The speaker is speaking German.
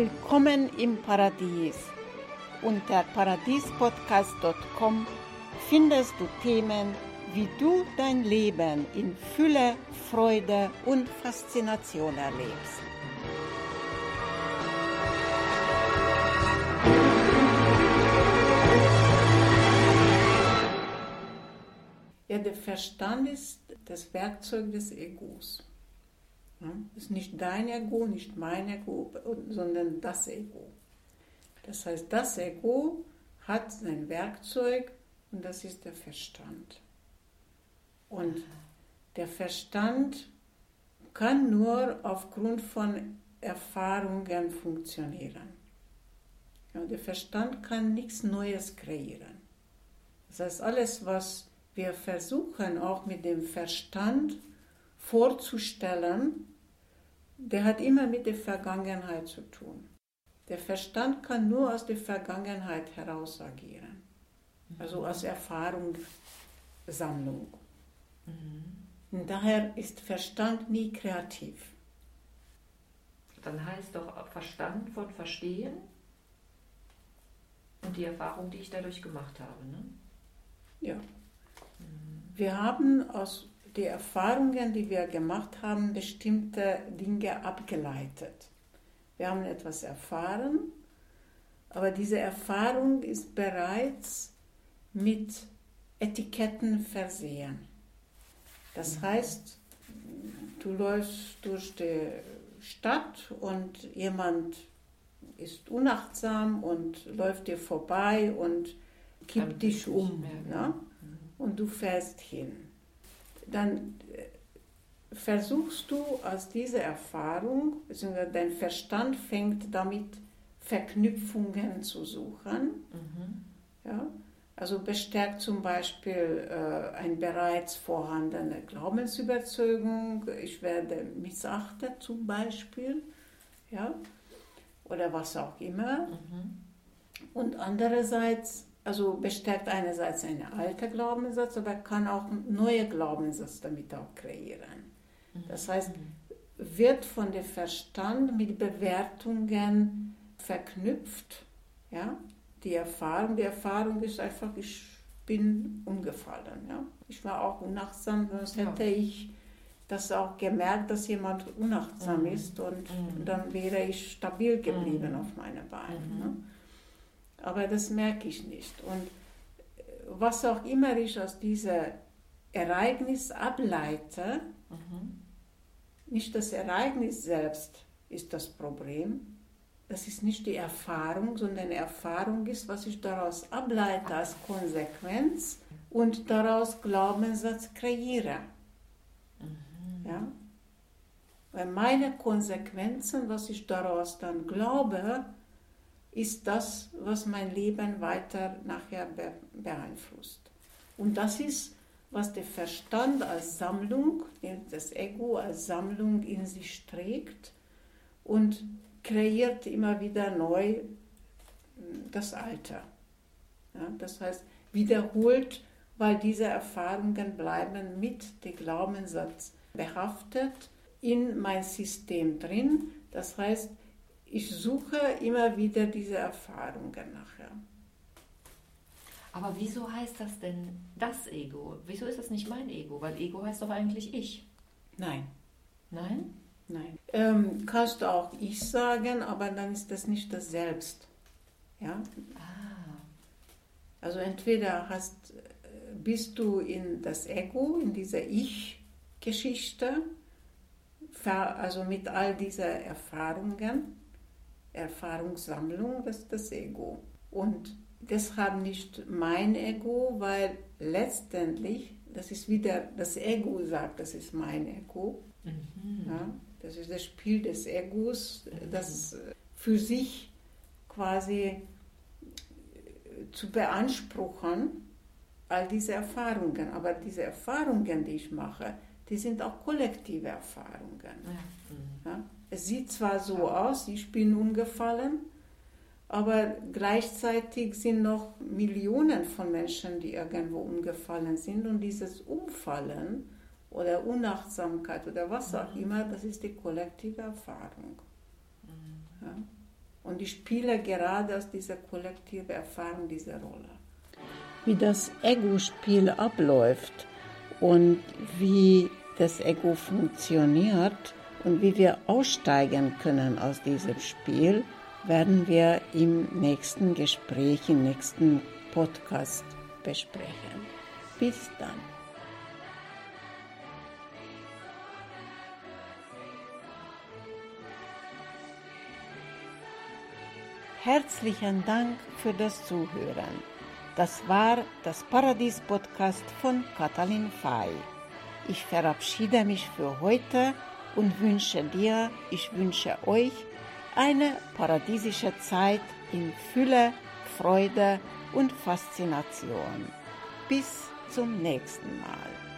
Willkommen im Paradies. Unter paradiespodcast.com findest du Themen, wie du dein Leben in Fülle, Freude und Faszination erlebst. Ja, der Verstand ist das Werkzeug des Egos. Es ist nicht dein Ego, nicht mein Ego, sondern das Ego. Das heißt, das Ego hat sein Werkzeug und das ist der Verstand. Und der Verstand kann nur aufgrund von Erfahrungen funktionieren. Ja, der Verstand kann nichts Neues kreieren. Das heißt, alles, was wir versuchen auch mit dem Verstand vorzustellen, der hat immer mit der Vergangenheit zu tun. Der Verstand kann nur aus der Vergangenheit heraus agieren, also aus Erfahrungssammlung. Mhm. Und daher ist Verstand nie kreativ. Dann heißt doch Verstand von Verstehen und die Erfahrung, die ich dadurch gemacht habe. Ne? Ja. Wir haben aus den Erfahrungen, die wir gemacht haben, bestimmte Dinge abgeleitet. Wir haben etwas erfahren, aber diese Erfahrung ist bereits mit Etiketten versehen. Das mhm. heißt, du läufst durch die Stadt und jemand ist unachtsam und läuft dir vorbei und kippt dich um. Ja? und du fährst hin. Dann äh, versuchst du aus dieser Erfahrung, beziehungsweise dein Verstand fängt damit Verknüpfungen zu suchen. Mhm. Ja? Also bestärkt zum Beispiel äh, eine bereits vorhandene Glaubensüberzeugung, ich werde missachtet zum Beispiel, ja? oder was auch immer. Mhm. Und andererseits also bestärkt einerseits einen alten Glaubenssatz, aber kann auch neue Glaubenssatz damit auch kreieren. Das heißt, wird von dem Verstand mit Bewertungen verknüpft, ja, die Erfahrung. Die Erfahrung ist einfach, ich bin umgefallen, ja. Ich war auch unachtsam, sonst hätte ja. ich das auch gemerkt, dass jemand unachtsam mhm. ist und mhm. dann wäre ich stabil geblieben mhm. auf meinen Beinen. Ne? Aber das merke ich nicht. Und äh, was auch immer ich aus diesem Ereignis ableite, mhm. nicht das Ereignis selbst ist das Problem, das ist nicht die Erfahrung, sondern Erfahrung ist, was ich daraus ableite als Konsequenz und daraus Glaubenssatz kreiere. Mhm. Ja? Weil meine Konsequenzen, was ich daraus dann glaube, ist das, was mein Leben weiter nachher beeinflusst. Und das ist, was der Verstand als Sammlung, das Ego als Sammlung in sich trägt und kreiert immer wieder neu hm, das Alter. Ja, das heißt, wiederholt, weil diese Erfahrungen bleiben mit dem Glaubenssatz behaftet in mein System drin. Das heißt, ich suche immer wieder diese Erfahrungen nachher. Aber wieso heißt das denn das Ego? Wieso ist das nicht mein Ego? Weil Ego heißt doch eigentlich ich. Nein. Nein? Nein. Ähm, kannst du auch ich sagen, aber dann ist das nicht das Selbst. Ja? Ah. Also entweder hast, bist du in das Ego, in dieser Ich-Geschichte, also mit all diesen Erfahrungen, Erfahrungssammlung, das ist das Ego. Und deshalb nicht mein Ego, weil letztendlich, das ist wieder, das Ego sagt, das ist mein Ego. Mhm. Ja, das ist das Spiel des Egos, das für sich quasi äh, zu beanspruchen, all diese Erfahrungen. Aber diese Erfahrungen, die ich mache, die sind auch kollektive Erfahrungen. Ja. Ja? Es sieht zwar so aus, ich bin umgefallen, aber gleichzeitig sind noch Millionen von Menschen, die irgendwo umgefallen sind und dieses Umfallen oder Unachtsamkeit oder was auch mhm. immer, das ist die kollektive Erfahrung. Mhm. Ja? Und ich spiele gerade aus dieser kollektiven Erfahrung diese Rolle. Wie das Ego-Spiel abläuft und wie das Ego funktioniert und wie wir aussteigen können aus diesem Spiel, werden wir im nächsten Gespräch, im nächsten Podcast besprechen. Bis dann. Herzlichen Dank für das Zuhören. Das war das Paradies-Podcast von Katalin Fay. Ich verabschiede mich für heute und wünsche dir, ich wünsche euch eine paradiesische Zeit in Fülle, Freude und Faszination. Bis zum nächsten Mal.